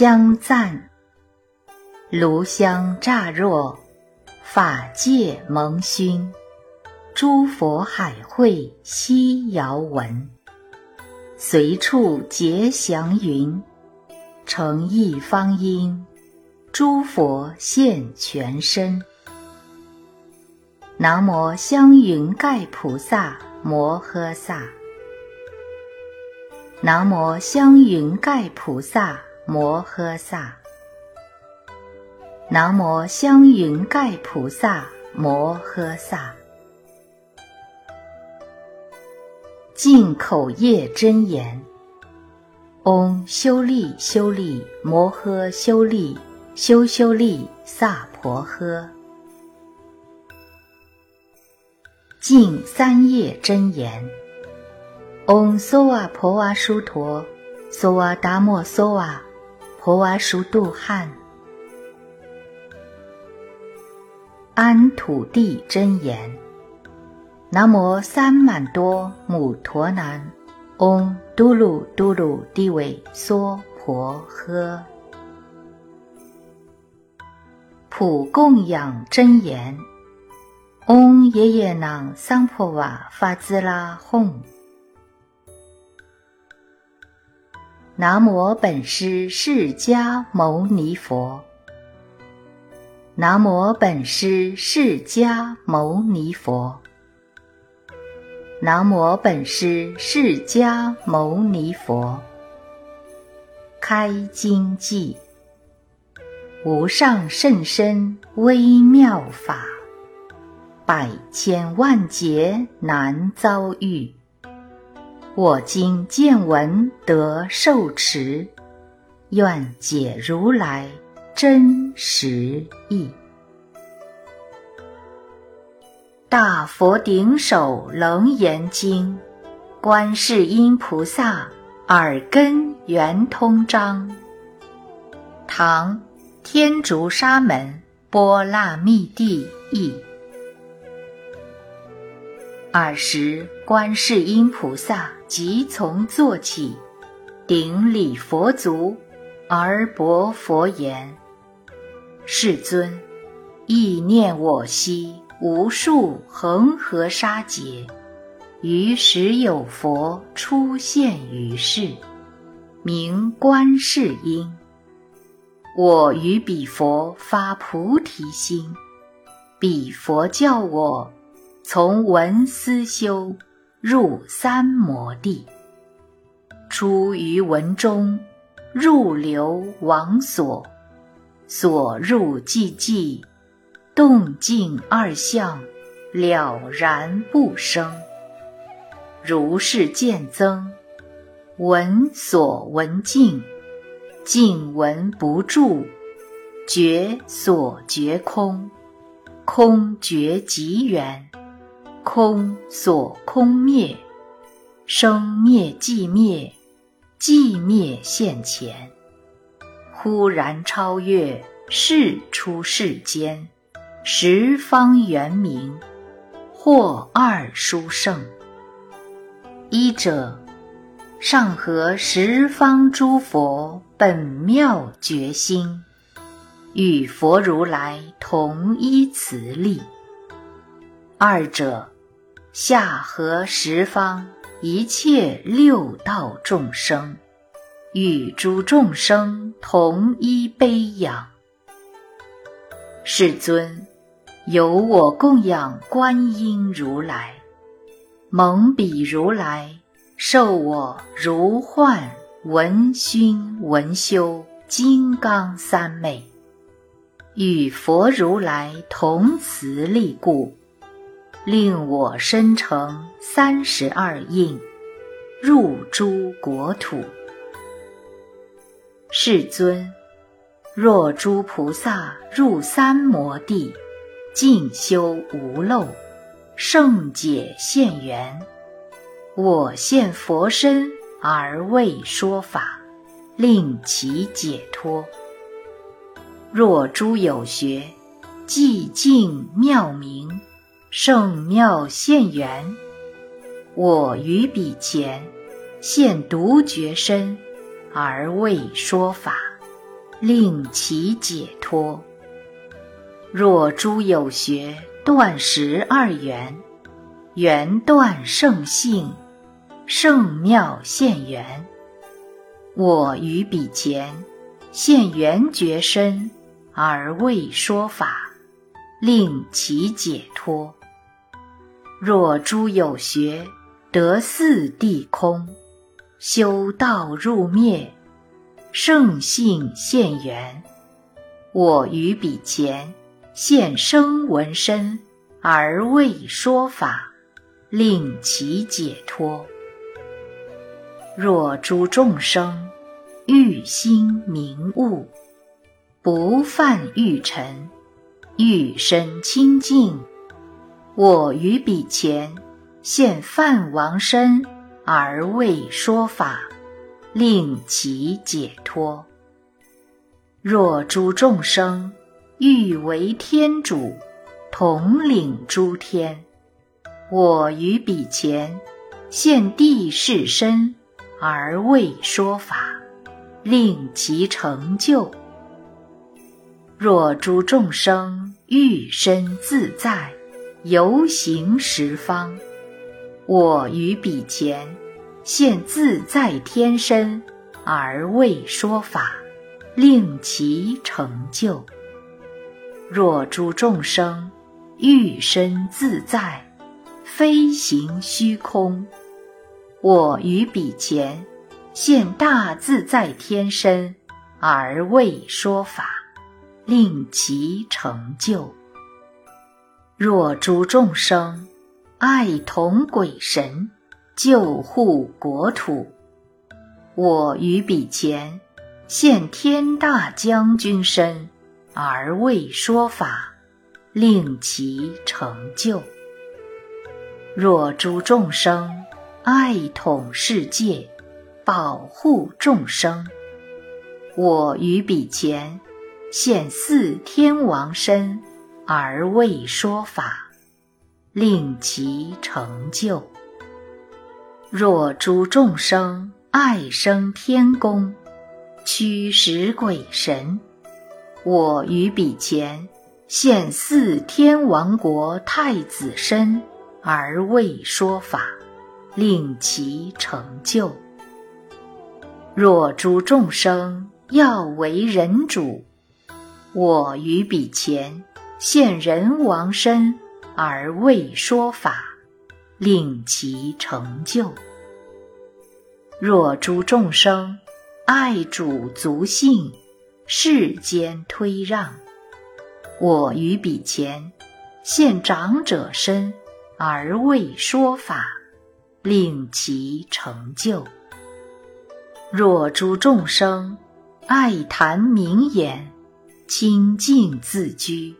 香赞，炉香乍若，法界蒙熏，诸佛海会悉遥闻，随处结祥云，诚意方因，诸佛现全身。南无香云盖菩萨摩诃萨。南无香云盖菩萨摩诃萨。南无香云盖菩萨摩诃萨。净口业真言：嗡修利修利摩诃修利修修利萨婆诃。净三业真言。嗡梭瓦婆瓦殊陀，梭瓦达摩梭瓦，婆瓦殊度汉。安土地真言：南无三满多母陀南，嗡嘟噜嘟噜地尾娑婆诃。普供养真言：嗡耶耶囊桑婆瓦发兹拉吽。南无本师释迦牟尼佛。南无本师释迦牟尼佛。南无本师释迦牟尼佛。开经偈：无上甚深微妙法，百千万劫难遭遇。我今见闻得受持，愿解如来真实义。大佛顶首楞严经，观世音菩萨耳根圆通章。唐天竺沙门波那密地译。尔时，观世音菩萨即从坐起，顶礼佛足，而薄佛言：“世尊，意念我昔无数恒河沙劫，于时有佛出现于世，名观世音。我于彼佛发菩提心，彼佛教我。”从闻思修入三摩地，出于文中，入流王所，所入寂寂，动静二相了然不生。如是渐增，闻所闻尽，尽闻不住，觉所觉空，空觉极远。空所空灭，生灭寂灭，寂灭现前，忽然超越世出世间，十方圆明，或二殊胜。一者，上合十方诸佛本妙觉心，与佛如来同一慈力。二者，下合十方一切六道众生，与诸众生同一悲仰。世尊，由我供养观音如来，蒙彼如来授我如幻闻熏闻修金刚三昧，与佛如来同慈力故。令我身成三十二应，入诸国土。世尊，若诸菩萨入三摩地，静修无漏，圣解现缘，我现佛身而为说法，令其解脱。若诸有学，寂静妙明。圣妙现缘，我于彼前现独觉身而为说法，令其解脱。若诸有学断十二缘，缘断圣性，圣妙现缘。我于彼前现缘觉身，而未说法，令其解脱。若诸有学得四谛空，修道入灭，圣性现缘。我于彼前。现声闻身而未说法，令其解脱。若诸众生欲心明悟，不犯欲尘，欲身清净，我于彼前现梵王身而未说法，令其解脱。若诸众生。欲为天主，统领诸天。我于彼前现地势身，而未说法，令其成就。若诸众生欲身自在，游行十方，我于彼前现自在天身，而未说法，令其成就。若诸众生欲身自在，飞行虚空，我于彼前现大自在天身，而未说法，令其成就。若诸众生爱同鬼神，救护国土，我于彼前现天大将军身。而未说法，令其成就。若诸众生爱统世界，保护众生，我于彼前现四天王身，而未说法，令其成就。若诸众生爱生天宫，驱使鬼神。我于彼前现四天王国太子身，而未说法，令其成就。若诸众生要为人主，我于彼前现人王身，而未说法，令其成就。若诸众生爱主足性。世间推让，我于彼前现长者身而未说法，令其成就。若诸众生爱谈名言，清净自居，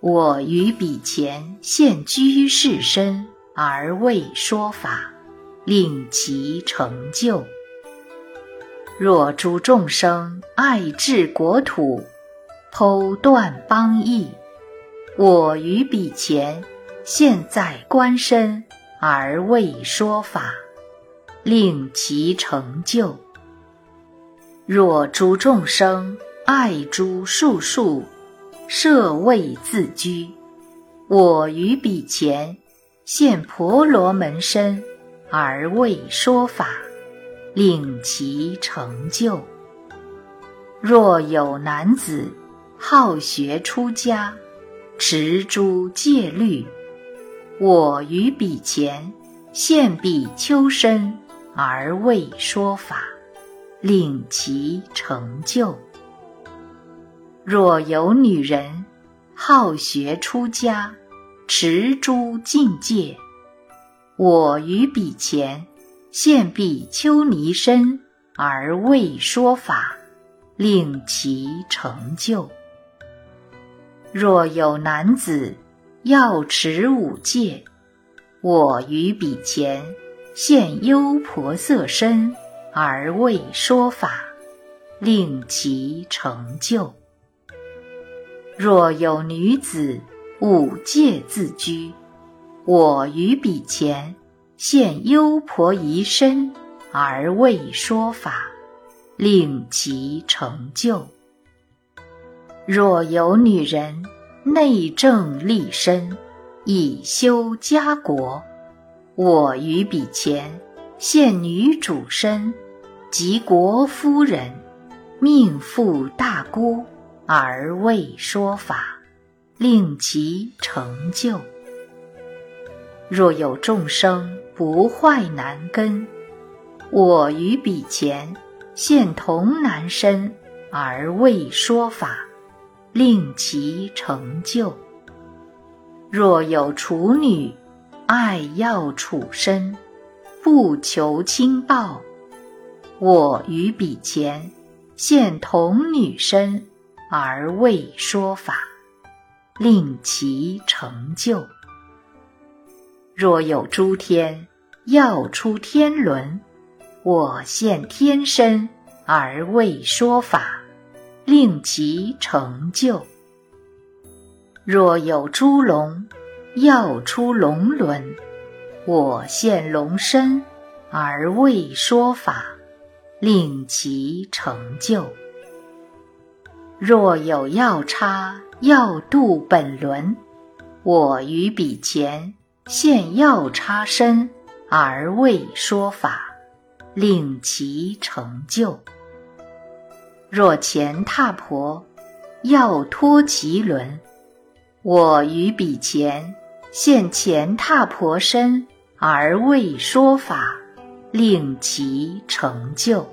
我于彼前现居士身而未说法，令其成就。若诸众生爱治国土，剖断邦邑，我于彼前现在观身而未说法，令其成就。若诸众生爱诸术数，设位自居，我于彼前现婆罗门身而未说法。令其成就。若有男子好学出家，持诸戒律，我于彼前现比丘身而未说法，令其成就。若有女人好学出家，持诸禁戒，我于彼前。现比丘尼身而未说法，令其成就。若有男子要持五戒，我于彼前现优婆塞身而未说法，令其成就。若有女子五戒自居，我于彼前。现优婆夷身而未说法，令其成就。若有女人内政立身，以修家国，我于彼前现女主身，及国夫人，命负大姑，而未说法，令其成就。若有众生不坏男根，我于彼前现童男身，而未说法。令其成就。若有处女爱要处身，不求亲报，我于彼前现童女身而未说法，令其成就。若有诸天要出天轮，我现天身而未说法。令其成就。若有诸龙要出龙轮，我现龙身而未说法，令其成就。若有要叉要度本轮，我于彼前现要叉身而未说法，令其成就。若前踏婆要脱其轮，我于彼前现前踏婆身而未说法，令其成就。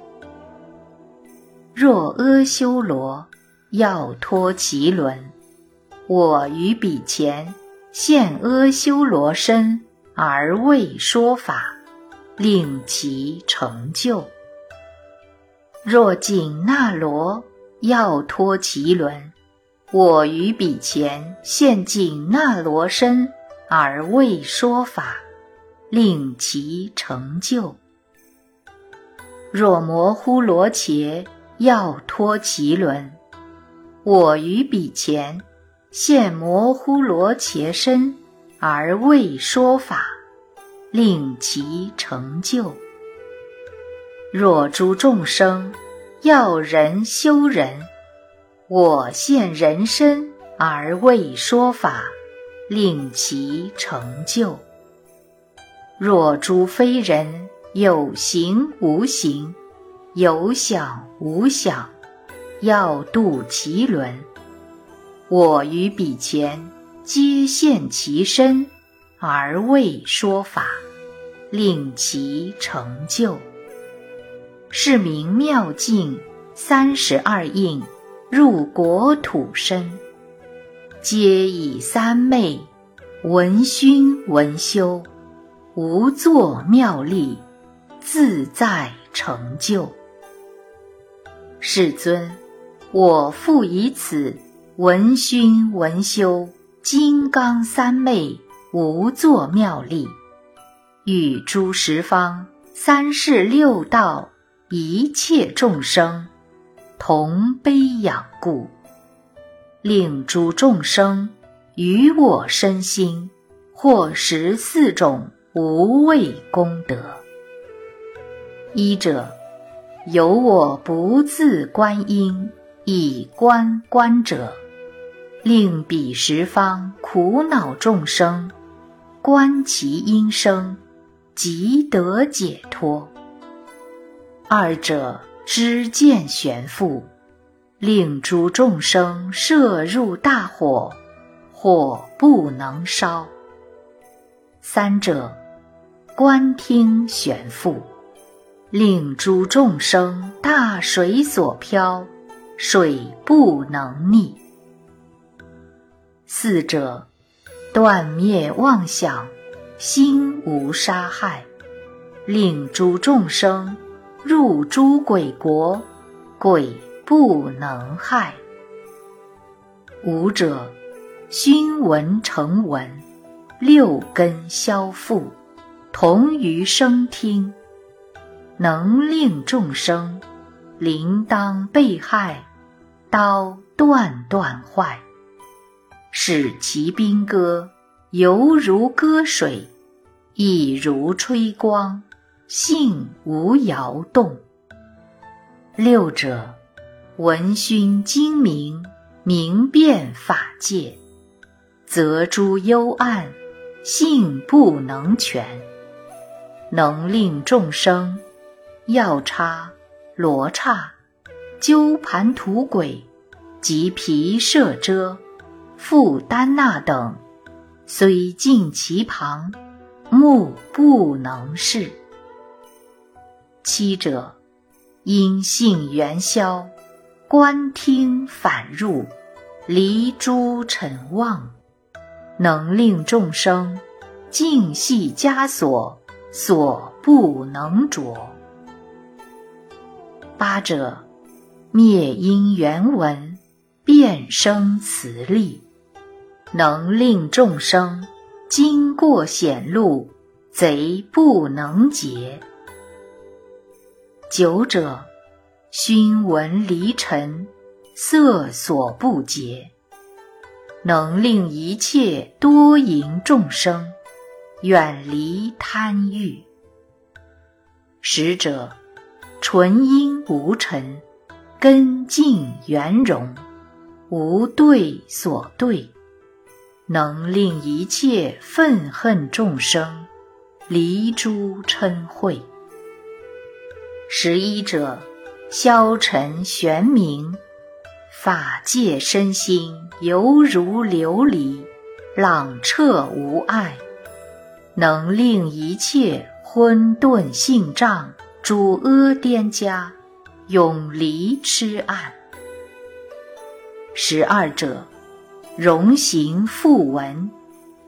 若阿修罗要脱其轮，我于彼前现阿修罗身而未说法，令其成就。若紧那罗要脱其轮，我于彼前现紧那罗身而未说法，令其成就。若摩呼罗伽要脱其轮，我于彼前现摩呼罗伽身而未说法，令其成就。若诸众生要人修人，我现人身而未说法，令其成就。若诸非人有形无形，有想无想，要度其轮，我于彼前皆现其身而未说法，令其成就。是名妙境三十二应入国土身，皆以三昧闻熏闻修，无作妙力，自在成就。世尊，我复以此闻熏闻修金刚三昧无作妙力，与诸十方三世六道。一切众生同悲仰故，令诸众生于我身心获十四种无畏功德。一者，有我不自观音以观观者，令彼十方苦恼众生观其音声，即得解脱。二者知见玄复，令诸众生摄入大火，火不能烧。三者观听玄复，令诸众生大水所漂，水不能溺。四者断灭妄想，心无杀害，令诸众生。入诸鬼国，鬼不能害。五者熏闻成闻，六根消复，同于声听，能令众生铃铛被害，刀断断坏，使其兵戈犹如割水，亦如吹光。性无摇动。六者闻熏精明，明辨法界，则诸幽暗，性不能全，能令众生药叉、罗刹、鸠盘吐鬼及毗舍遮、复丹那等，虽近其旁，目不能视。七者。因性元消，观听反入，离诸尘妄，能令众生尽系枷锁，所不能着。八者，灭因缘文，变生慈力，能令众生经过险路，贼不能劫。九者，熏闻离尘，色所不洁，能令一切多淫众生远离贪欲。十者，纯阴无尘，根净圆融，无对所对，能令一切愤恨众生离诸嗔恚。十一者，消沉玄明，法界身心犹如琉璃，朗彻无碍，能令一切混沌性障诸阿颠家永离痴暗。十二者，容行复闻，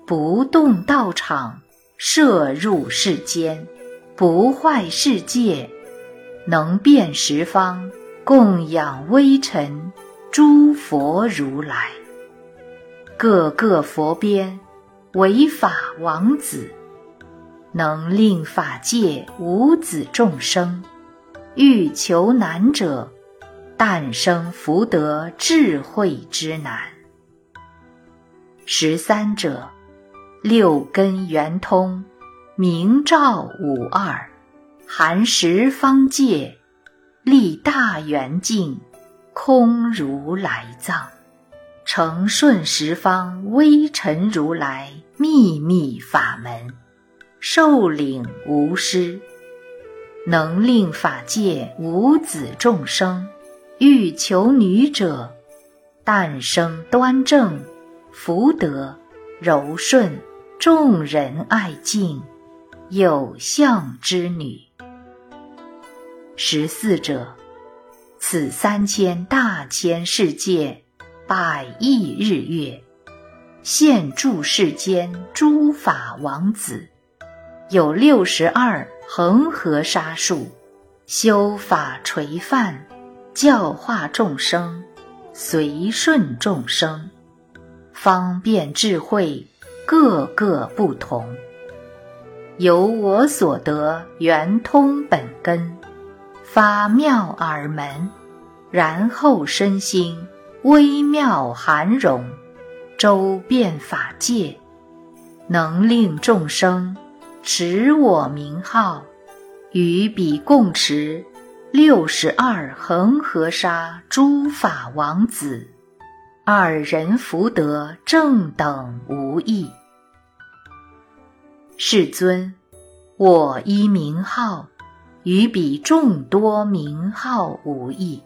不动道场，摄入世间，不坏世界。能辨十方，供养微尘，诸佛如来，各个佛边，为法王子，能令法界无子众生，欲求难者，诞生福德智慧之难。十三者，六根圆通，明照五二。含十方界，立大圆镜，空如来藏，成顺十方微尘如来秘密法门，受领无失，能令法界无子众生欲求女者，诞生端正福德柔顺众人爱敬有相之女。十四者，此三千大千世界，百亿日月，现住世间诸法王子，有六十二恒河沙数，修法垂范，教化众生，随顺众生，方便智慧，各个不同，由我所得圆通本根。发妙耳门，然后身心微妙含容，周遍法界，能令众生持我名号，与彼共持六十二恒河沙诸法王子，二人福德正等无异。世尊，我依名号。与彼众多名号无异，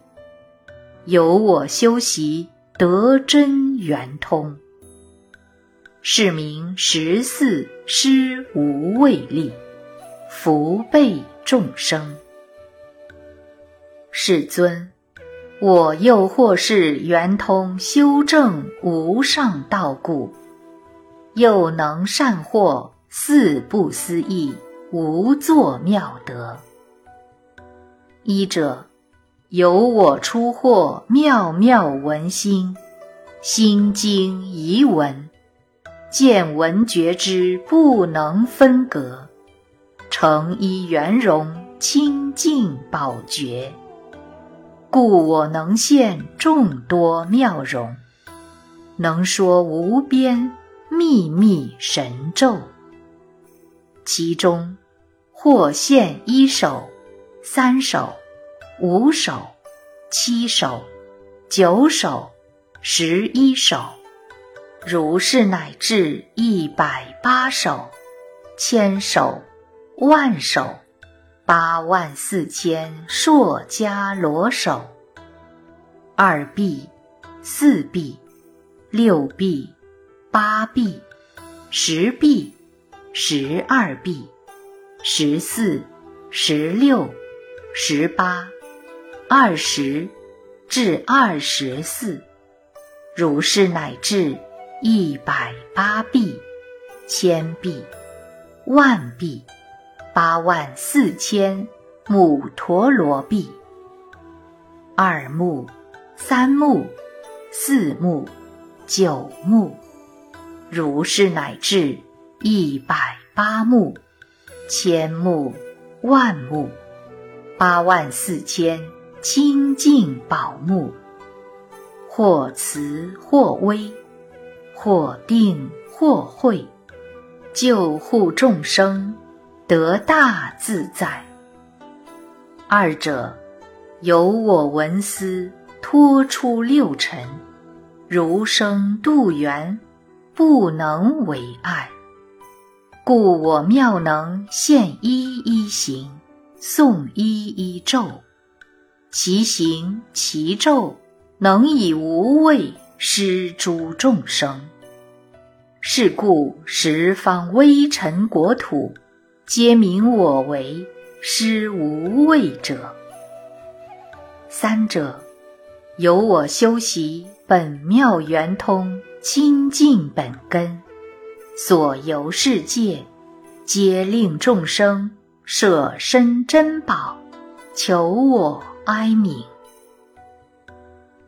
由我修习得真圆通，是名十四施无畏力，福备众生。世尊，我又或是圆通修正无上道故，又能善获四不思议无作妙德。一者，由我出获妙妙文心，心经遗文，见闻觉知不能分隔，成一圆融清净宝觉，故我能现众多妙容，能说无边秘密神咒，其中或现一首。三首、五首、七首、九首、十一首，如是乃至一百八首，千首，万首，八万四千硕伽罗手。二臂，四臂，六臂，八臂，十臂，十二臂，十四，十六，十八，二十，至二十四。如是乃至一百八臂、千臂、万臂、八万四千母陀罗臂。二目、三目、四目、九目。如是乃至一百八目、千目、万目、八万四千清净宝目。或慈或威，或定或会，救护众生，得大自在。二者，由我闻思托出六尘，如生度缘，不能为爱。故我妙能现一一行，诵一一咒，其行其咒。能以无畏施诸众生，是故十方微尘国土，皆名我为施无畏者。三者，由我修习本妙圆通清净本根，所游世界，皆令众生舍身珍宝，求我哀悯。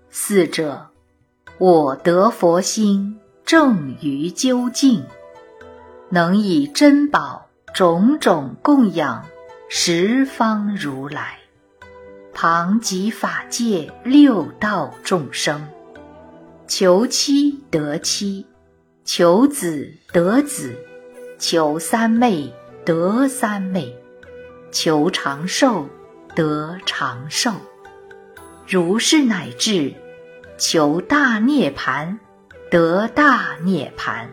四者，我得佛心正于究竟，能以珍宝种种供养十方如来，旁及法界六道众生，求妻得妻，求子得子，求三昧得三昧，求长寿得长寿，如是乃至。求大涅盘，得大涅盘。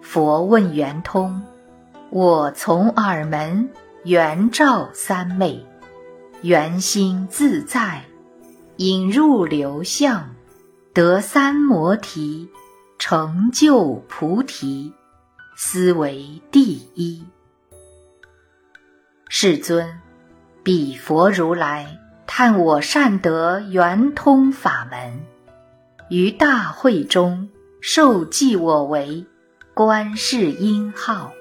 佛问圆通，我从耳门圆照三昧，圆心自在，引入流相，得三摩提，成就菩提，斯为第一。世尊，彼佛如来。叹我善得圆通法门，于大会中受记我为观世音号，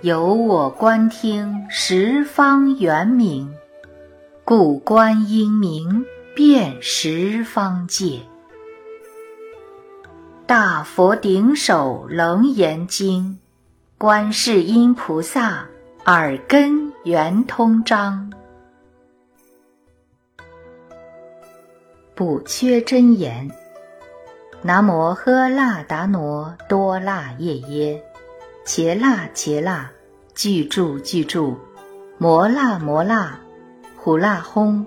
由我观听十方圆明，故观音名遍十方界。大佛顶首楞严经，观世音菩萨耳根圆通章。补缺真言：南无喝腊达挪多腊夜耶，伽腊伽腊，具住具住，摩腊摩腊，虎腊轰，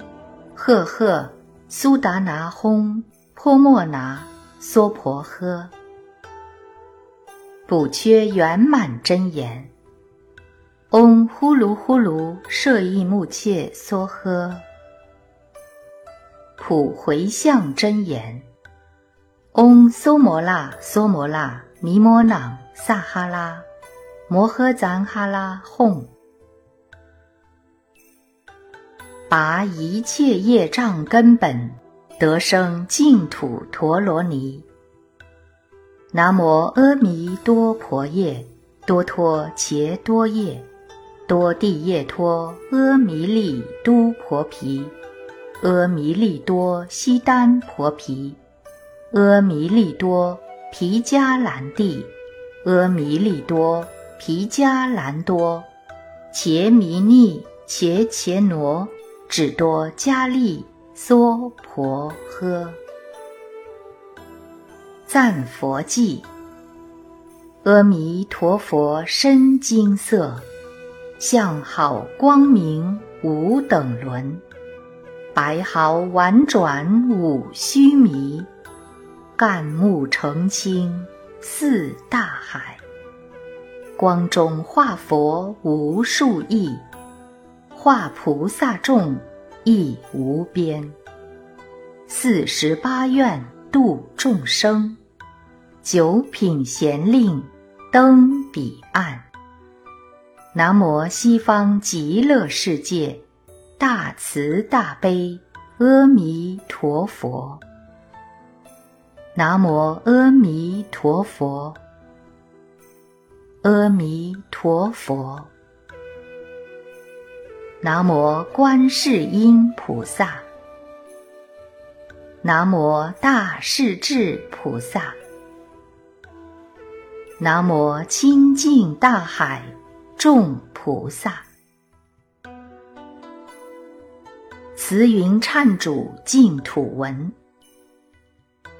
赫赫，苏达拿轰，泼莫拿，娑婆诃。补缺圆满真言：嗡呼噜呼噜，舍益木切梭诃。普回向真言：嗡梭摩那梭摩那尼摩那萨哈拉摩诃赞哈拉哄，拔一切业障根本，得生净土陀罗尼。南无阿弥多婆夜，多托伽多夜，多地夜托阿弥利都婆毗。阿弥利多悉耽婆毗，阿弥利多毗迦兰帝，阿弥利多毗迦兰多，伽弥尼伽伽罗，只多迦利娑婆诃。赞佛偈：阿弥陀佛身金色，相好光明无等伦。白毫婉转五须弥，干木澄清，似大海。光中化佛无数亿，化菩萨众亦无边。四十八愿度众生，九品贤令登彼岸。南无西方极乐世界大慈大悲阿弥陀佛。南无阿弥陀佛，阿弥陀佛。南无观世音菩萨，南无大势至菩萨，南无清净大海众菩萨。慈云忏主净土文。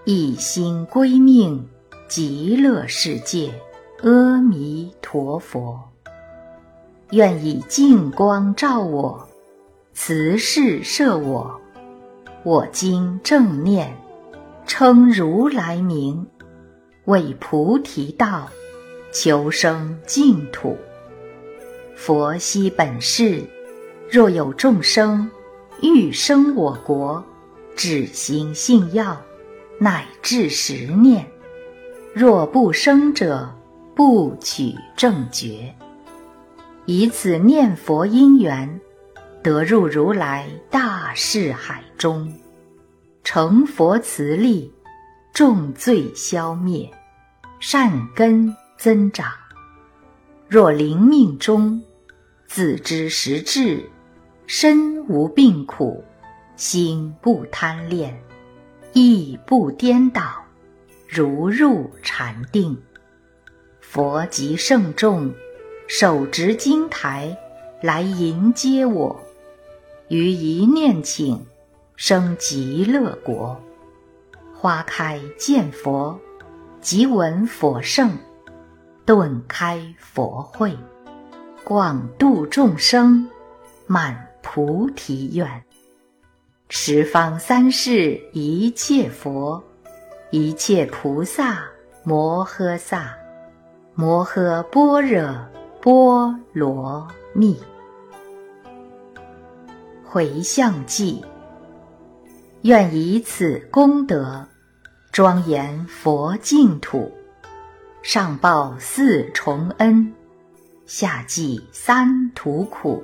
一心归命极乐世界，阿弥陀佛。愿以净光照我，慈氏摄我。我今正念，称如来名，为菩提道，求生净土。佛悉本誓，若有众生欲生我国，只行信要。乃至十念，若不生者，不取正觉。以此念佛因缘，得入如来大士海中，成佛慈力，重罪消灭，善根增长。若临命终，自知时至，身无病苦，心不贪恋。意不颠倒，如入禅定。佛及圣众，手执经台来迎接我，于一念请，生极乐国。花开见佛，即闻佛圣，顿开佛慧，广度众生，满菩提愿。十方三世一切佛，一切菩萨摩诃萨，摩诃般若波罗蜜。回向偈：愿以此功德，庄严佛净土，上报四重恩，下济三途苦。